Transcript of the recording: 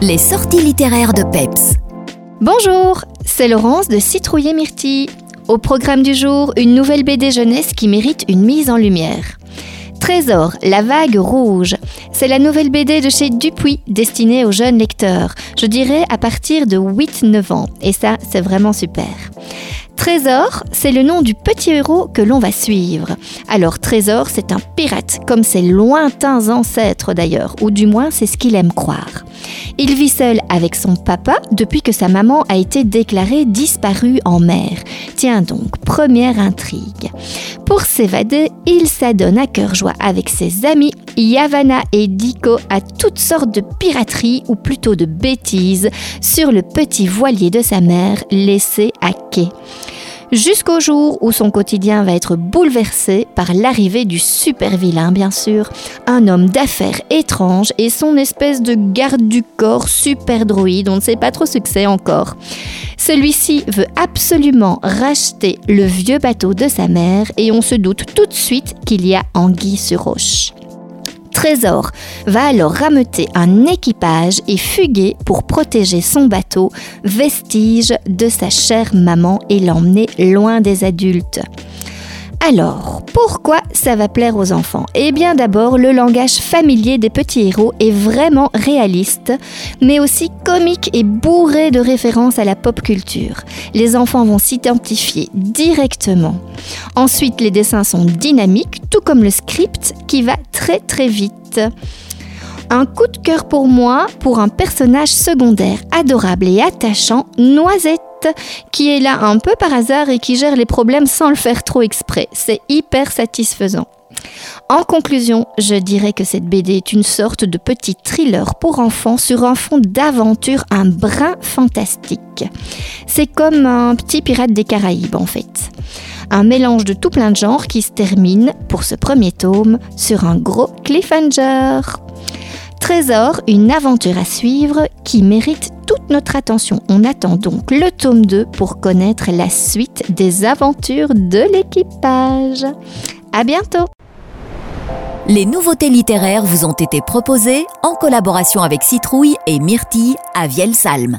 Les sorties littéraires de Peps. Bonjour, c'est Laurence de Citrouiller Myrtille. Au programme du jour, une nouvelle BD jeunesse qui mérite une mise en lumière. Trésor, la vague rouge. C'est la nouvelle BD de chez Dupuis destinée aux jeunes lecteurs. Je dirais à partir de 8-9 ans. Et ça, c'est vraiment super. Trésor, c'est le nom du petit héros que l'on va suivre. Alors Trésor, c'est un pirate, comme ses lointains ancêtres d'ailleurs, ou du moins c'est ce qu'il aime croire. Il vit seul avec son papa depuis que sa maman a été déclarée disparue en mer. Tiens donc, première intrigue. Pour s'évader, il s'adonne à cœur joie avec ses amis Yavanna et Diko à toutes sortes de pirateries ou plutôt de bêtises sur le petit voilier de sa mère laissé à quai jusqu'au jour où son quotidien va être bouleversé par l'arrivée du super vilain, bien sûr, un homme d'affaires étrange et son espèce de garde du corps super droïde, on ne sait pas trop ce que c'est encore. Celui-ci veut absolument racheter le vieux bateau de sa mère et on se doute tout de suite qu'il y a anguille sur roche. Trésor va alors rameuter un équipage et fuguer pour protéger son bateau, vestige de sa chère maman et l'emmener loin des adultes. Alors, pourquoi ça va plaire aux enfants? Eh bien d'abord, le langage familier des petits héros est vraiment réaliste, mais aussi comique et bourré de références à la pop culture. Les enfants vont s'identifier directement. Ensuite, les dessins sont dynamiques, tout comme le script qui va très très vite. Un coup de cœur pour moi pour un personnage secondaire adorable et attachant, Noisette qui est là un peu par hasard et qui gère les problèmes sans le faire trop exprès. C'est hyper satisfaisant. En conclusion, je dirais que cette BD est une sorte de petit thriller pour enfants sur un fond d'aventure un brin fantastique. C'est comme un petit pirate des Caraïbes en fait. Un mélange de tout plein de genres qui se termine, pour ce premier tome, sur un gros cliffhanger. Trésor, une aventure à suivre qui mérite toute notre attention. On attend donc le tome 2 pour connaître la suite des aventures de l'équipage. À bientôt! Les nouveautés littéraires vous ont été proposées en collaboration avec Citrouille et Myrtille à Vielsalm.